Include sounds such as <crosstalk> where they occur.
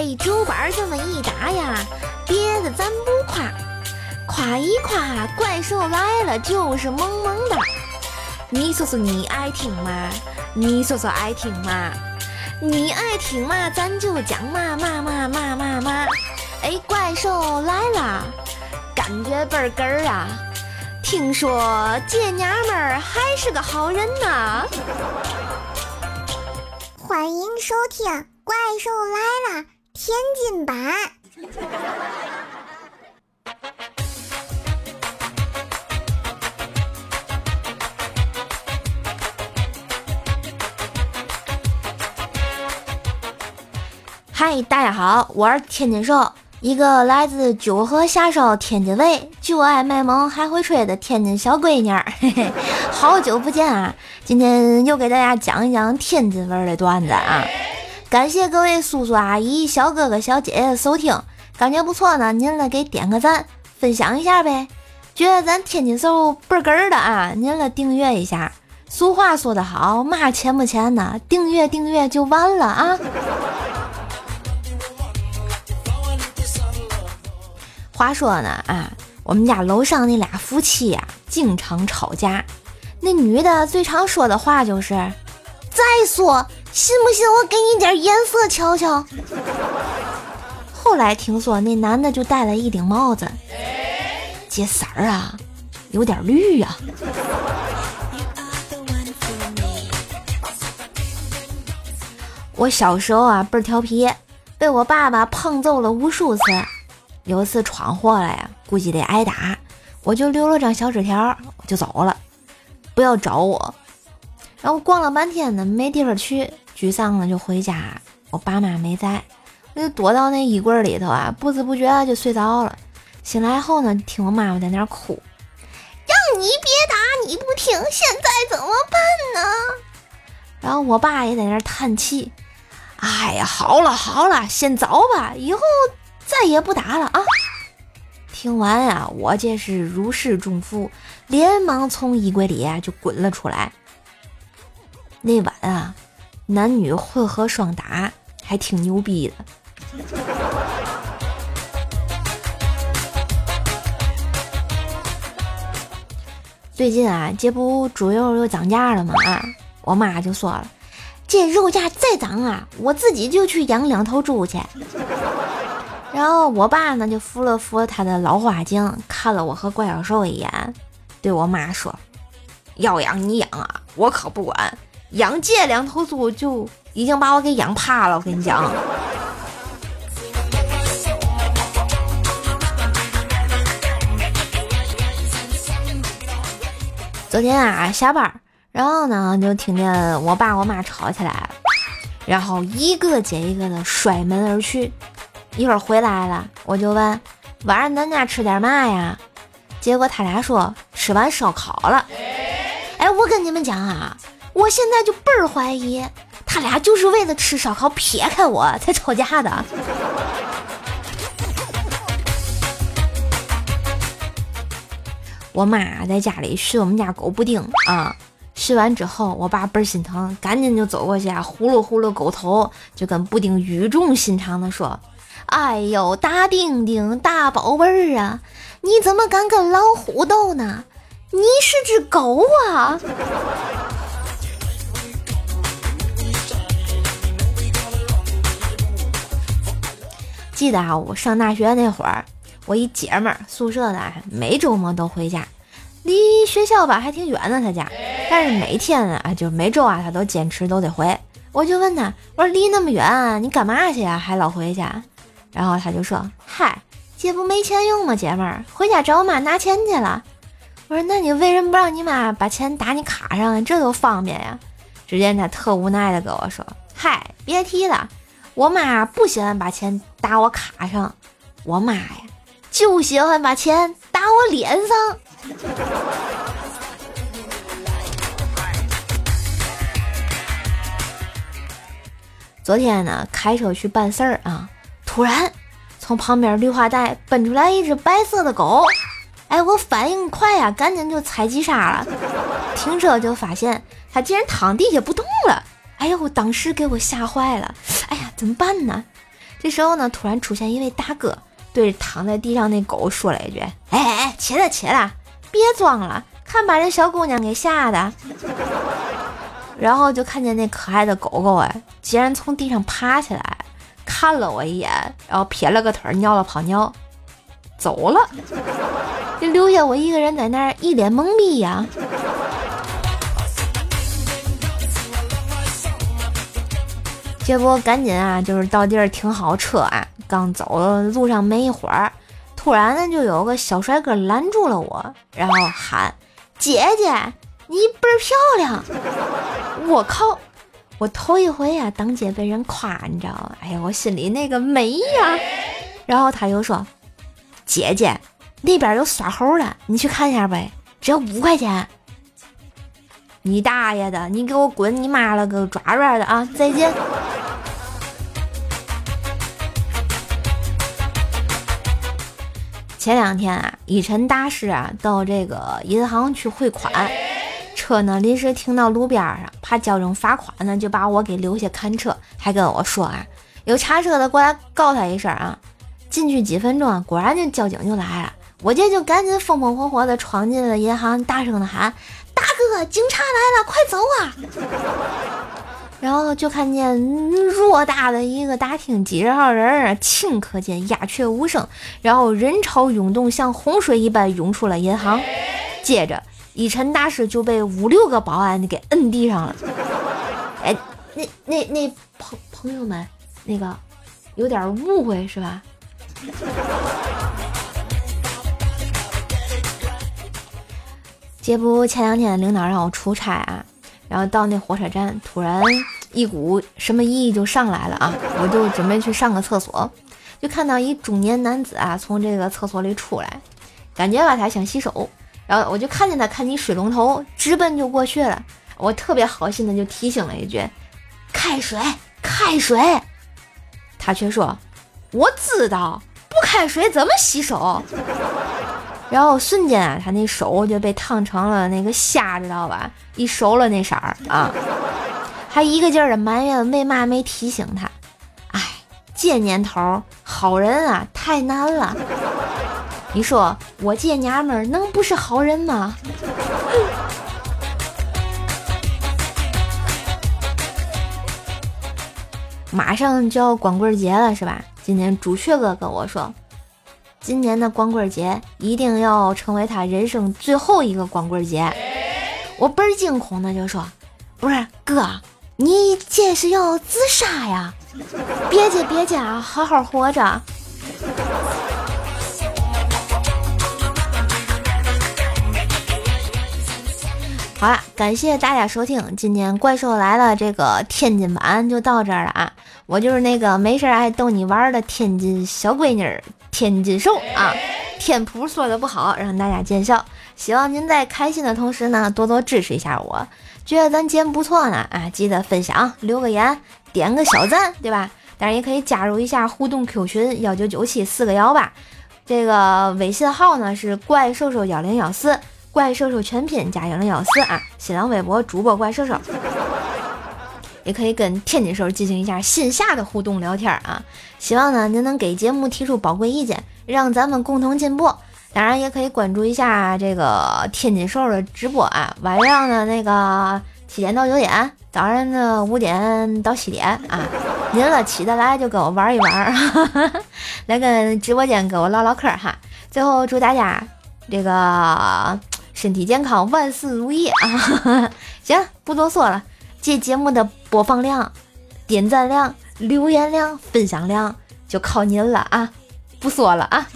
哎，竹板这么一打呀，别的咱不夸，夸一夸，怪兽来了就是萌萌哒。你说说你爱听吗？你说说爱听吗？你爱听嘛，咱就讲嘛嘛嘛嘛嘛嘛。哎，怪兽来了，感觉倍儿哏儿啊！听说这娘们儿还是个好人呢。欢迎收听《怪兽来了》天津版。嗨，大家好，我是天津兽，一个来自九河下梢天津卫，就爱卖萌还会吹的天津小闺女儿。嘿嘿，好久不见啊！今天又给大家讲一讲天津味儿的段子啊！感谢各位叔叔阿姨、小哥哥小姐姐的收听，感觉不错呢，您来给点个赞，分享一下呗。觉得咱天津兽倍儿哏儿的啊，您来订阅一下。俗话说得好，嘛钱不钱呢？订阅订阅就完了啊！话说呢啊，我们家楼上那俩夫妻呀、经常吵架。那女的最常说的话就是：“再说，信不信我给你点颜色瞧瞧？”后来听说那男的就戴了一顶帽子，这色儿啊，有点绿呀、我小时候啊倍儿调皮，被我爸爸胖揍了无数次。有一次闯祸了呀，估计得挨打，我就留了张小纸条，就走了，不要找我。然后逛了半天呢，没地方去，沮丧的就回家。我爸妈没在，我就躲到那衣柜里头啊，不知不觉就睡着了。醒来后呢，听我妈妈在那儿哭，让你别打你不听，现在怎么办呢？然后我爸也在那儿叹气，哎呀，好了好了，先走吧，以后再也不打了啊！听完呀、我这是如释重负，连忙从衣柜里啊就滚了出来。那晚啊，男女混合双打，还挺牛逼的。<laughs> 最近啊，这不猪肉又涨价了吗？啊，我妈就说了，这肉价再涨啊，我自己就去养两头猪去。然后我爸呢就扶了扶他的老花镜，看了我和怪小兽一眼，对我妈说：“要养你养啊，我可不管。养这两头猪就已经把我给养怕了，我跟你讲。”昨天啊下班，然后呢就听见我爸我妈吵起来了，然后一个接一个的摔门而去。一会儿回来了，我就问晚上咱家吃点嘛呀？结果他俩说吃完烧烤了。哎，我跟你们讲啊，我现在就倍儿怀疑他俩就是为了吃烧烤撇开我 <laughs> 才吵架的。我妈在家里试我们家狗布丁啊，试完之后，我爸倍儿心疼，赶紧就走过去啊，呼噜呼噜狗头，就跟布丁语重心长的说：“哎呦，大丁丁，大宝贝儿啊，你怎么敢跟老虎斗呢？你是只狗啊！”记得啊，我上大学那会儿，我一姐们儿宿舍的，每周末都回家，离学校吧还挺远的，他家，但是每天啊，就每周啊，他都坚持都得回。我就问他，我说离那么远，你干嘛去呀？还老回去？然后他就说，嗨，这不没钱用吗？姐们儿，回家找我妈拿钱去了。我说，那你为什么不让你妈把钱打你卡上？这多方便呀！只见他特无奈的跟我说，嗨，别提了。我妈不喜欢把钱打我卡上，我妈呀就喜欢把钱打我脸上。昨天呢，开车去办事儿啊，突然从旁边绿化带奔出来一只白色的狗，哎，我反应快呀、赶紧就踩急刹了，停车就发现它竟然躺地下不动了。哎呦，我当时给我吓坏了！哎呀，怎么办呢？这时候呢，突然出现一位大哥，对着躺在地上那狗说了一句：“哎哎哎，起来起来，别装了，看把这小姑娘给吓的。<laughs> ”然后就看见那可爱的狗狗哎，竟然从地上爬起来，看了我一眼，然后撇了个腿，尿了泡尿，走了，<laughs> 就留下我一个人在那儿一脸懵逼呀。这不赶紧啊，就是到地儿停好车啊，刚走路上没一会儿，突然呢就有个小帅哥拦住了我，然后喊：“姐姐。”你倍儿漂亮！我靠，我头一回呀当街被人夸，你知道吗？哎呀，我心里那个美呀！然后他又说：“姐姐，那边有耍猴的，你去看一下呗，只要五块钱。”你大爷的！你给我滚！你妈了个爪爪的啊！再见。前两天啊，一晨大师啊到这个银行去汇款。车呢临时停到路边上，怕交警罚款呢，就把我给留下看车，还跟我说啊，有查车的过来告他一声啊。进去几分钟，果然就交警就来了，我这就赶紧风风火火的闯进了银行，大声的喊：“大哥，警察来了，快走啊！”然后就看见偌大的一个大厅，几十号人，顷刻间鸦雀无声，然后人潮涌动，像洪水一般涌出了银行，接着。一晨大师就被五六个保安给摁地上了。<laughs> 哎，那那那朋朋友们，那个有点误会是吧？<laughs> 这不前两天领导让我出差啊，然后到那火车站，突然一股什么意义就上来了啊，我就准备去上个厕所，就看到一中年男子啊从这个厕所里出来，感觉吧他想洗手。然后我就看见他看你水龙头，直奔就过去了。我特别好心的就提醒了一句：“开水，开水。”他却说：“我知道，不开水怎么洗手？”然后瞬间啊，他那手就被烫成了那个虾，知道吧？一熟了那色儿啊，还一个劲儿的埋怨为嘛没提醒他。哎，这年头好人啊太难了。你说我这娘们儿能不是好人吗？马上就要光棍节了，是吧？今天朱雀哥跟我说，今年的光棍节一定要成为他人生最后一个光棍节。我倍儿惊恐的就说：“不是哥，你这是要自杀呀？别介别介啊，好好活着。”感谢大家收听，今天怪兽来了这个天津版就到这儿了啊！我就是那个没事爱逗你玩的天津小闺女儿，天津兽啊！天普说的不好，让大家见笑。希望您在开心的同时呢，多多支持一下我。觉得咱节目不错呢，啊，记得分享、留个言、点个小赞，对吧？当然也可以加入一下互动 Q 群幺九九七四个幺八，这个微信号呢是怪兽兽幺零幺四。怪兽兽全拼加零零幺四啊！新浪微博主播怪兽兽，也可以跟天津兽进行一下线下的互动聊天啊！希望呢您能给节目提出宝贵意见，让咱们共同进步。当然也可以关注一下这个天津兽的直播啊，晚上的那个七点到九点，早上的五点到七点啊，<laughs> 您了起得来就跟我玩一玩，来跟直播间跟我唠唠嗑哈。最后祝大家这个。身体健康，万事如意啊！<laughs> 行，不多说了，这节目的播放量、点赞量、留言量、分享量就靠您了啊！不说了啊！